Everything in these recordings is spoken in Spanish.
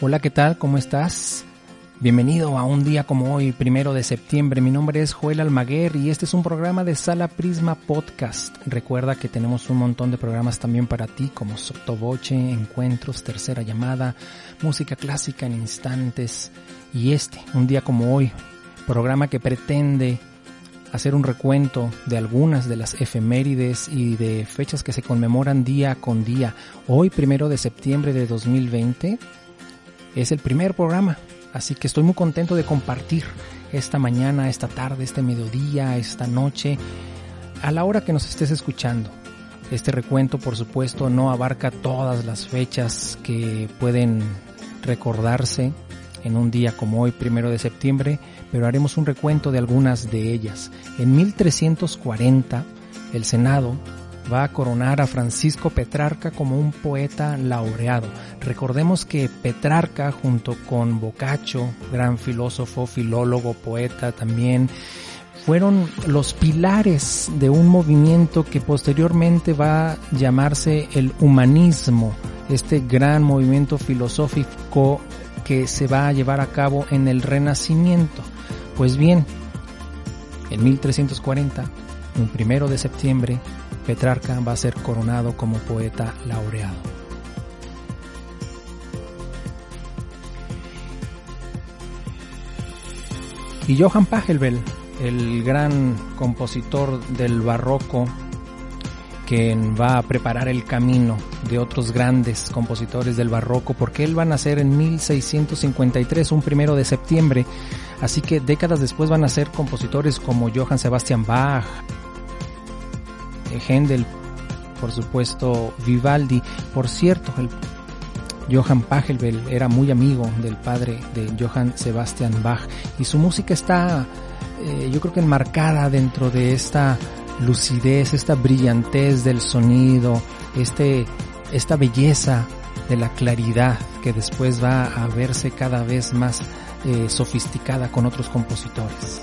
Hola, ¿qué tal? ¿Cómo estás? Bienvenido a un día como hoy, primero de septiembre. Mi nombre es Joel Almaguer y este es un programa de Sala Prisma Podcast. Recuerda que tenemos un montón de programas también para ti, como Sotoboche, Encuentros, Tercera Llamada, Música Clásica en Instantes y este, un día como hoy, programa que pretende hacer un recuento de algunas de las efemérides y de fechas que se conmemoran día con día. Hoy, primero de septiembre de 2020, es el primer programa, así que estoy muy contento de compartir esta mañana, esta tarde, este mediodía, esta noche, a la hora que nos estés escuchando. Este recuento, por supuesto, no abarca todas las fechas que pueden recordarse en un día como hoy, primero de septiembre, pero haremos un recuento de algunas de ellas. En 1340, el Senado va a coronar a Francisco Petrarca como un poeta laureado. Recordemos que Petrarca junto con Boccaccio, gran filósofo, filólogo, poeta también, fueron los pilares de un movimiento que posteriormente va a llamarse el humanismo, este gran movimiento filosófico que se va a llevar a cabo en el Renacimiento. Pues bien, en 1340, un primero de septiembre, Petrarca va a ser coronado como poeta laureado. Y Johann Pachelbel, el gran compositor del barroco, que va a preparar el camino de otros grandes compositores del barroco, porque él va a nacer en 1653, un primero de septiembre, así que décadas después van a ser compositores como Johann Sebastian Bach, Händel, por supuesto Vivaldi. Por cierto, Johann Pachelbel era muy amigo del padre de Johann Sebastian Bach y su música está, eh, yo creo que enmarcada dentro de esta lucidez, esta brillantez del sonido, este, esta belleza de la claridad que después va a verse cada vez más eh, sofisticada con otros compositores.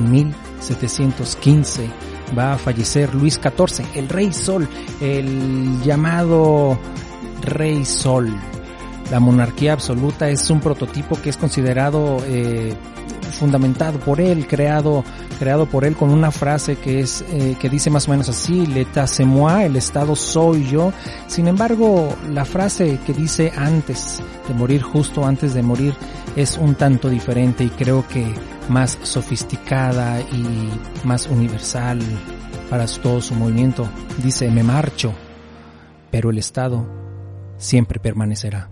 en 1715 va a fallecer Luis XIV, el Rey Sol, el llamado Rey Sol. La monarquía absoluta es un prototipo que es considerado eh, fundamentado por él, creado, creado por él con una frase que es, eh, que dice más o menos así, l'état c'est moi, el estado soy yo. Sin embargo, la frase que dice antes de morir, justo antes de morir, es un tanto diferente y creo que más sofisticada y más universal para todo su movimiento. Dice, me marcho, pero el Estado siempre permanecerá.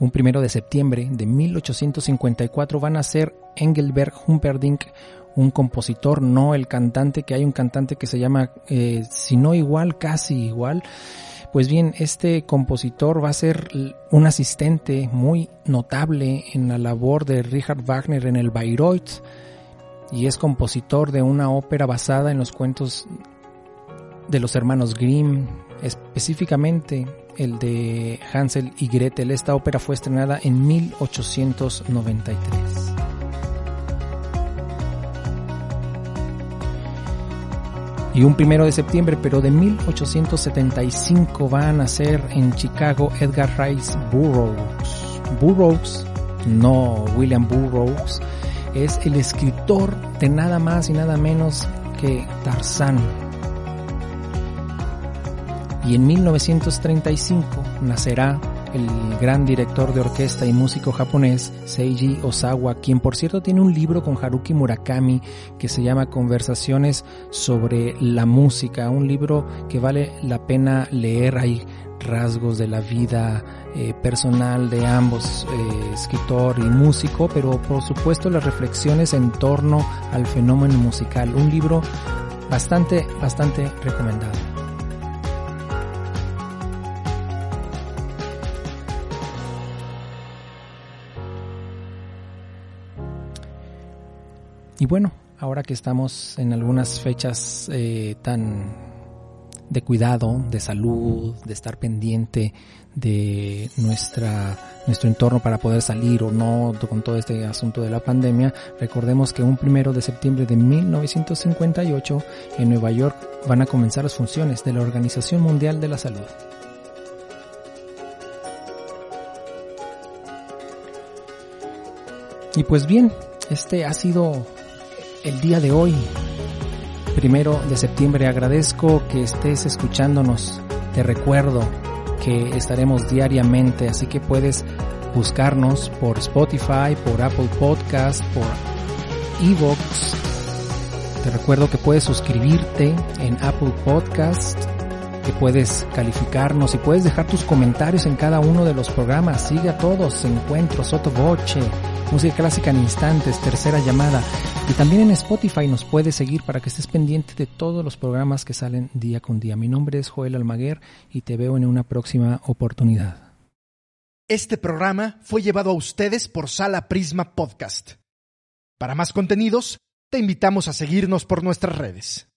Un primero de septiembre de 1854 van a ser Engelbert Humperdinck, un compositor, no el cantante, que hay un cantante que se llama, eh, si no igual, casi igual. Pues bien, este compositor va a ser un asistente muy notable en la labor de Richard Wagner en el Bayreuth y es compositor de una ópera basada en los cuentos de los hermanos Grimm, específicamente el de Hansel y Gretel. Esta ópera fue estrenada en 1893. Y un primero de septiembre, pero de 1875, va a nacer en Chicago Edgar Rice Burroughs. Burroughs, no William Burroughs, es el escritor de nada más y nada menos que Tarzán, y en 1935 nacerá el gran director de orquesta y músico japonés Seiji Osawa, quien por cierto tiene un libro con Haruki Murakami que se llama Conversaciones sobre la música, un libro que vale la pena leer, hay rasgos de la vida eh, personal de ambos, eh, escritor y músico, pero por supuesto las reflexiones en torno al fenómeno musical, un libro bastante, bastante recomendado. Y bueno, ahora que estamos en algunas fechas eh, tan de cuidado, de salud, de estar pendiente de nuestra, nuestro entorno para poder salir o no con todo este asunto de la pandemia, recordemos que un primero de septiembre de 1958 en Nueva York van a comenzar las funciones de la Organización Mundial de la Salud. Y pues bien, este ha sido el día de hoy, primero de septiembre. Agradezco que estés escuchándonos. Te recuerdo que estaremos diariamente, así que puedes buscarnos por Spotify, por Apple Podcast, por Evox. Te recuerdo que puedes suscribirte en Apple Podcast, puedes calificarnos y puedes dejar tus comentarios en cada uno de los programas. Sigue a todos, Encuentro, Soto Voce, música clásica en instantes, tercera llamada. Y también en Spotify nos puedes seguir para que estés pendiente de todos los programas que salen día con día. Mi nombre es Joel Almaguer y te veo en una próxima oportunidad. Este programa fue llevado a ustedes por Sala Prisma Podcast. Para más contenidos, te invitamos a seguirnos por nuestras redes.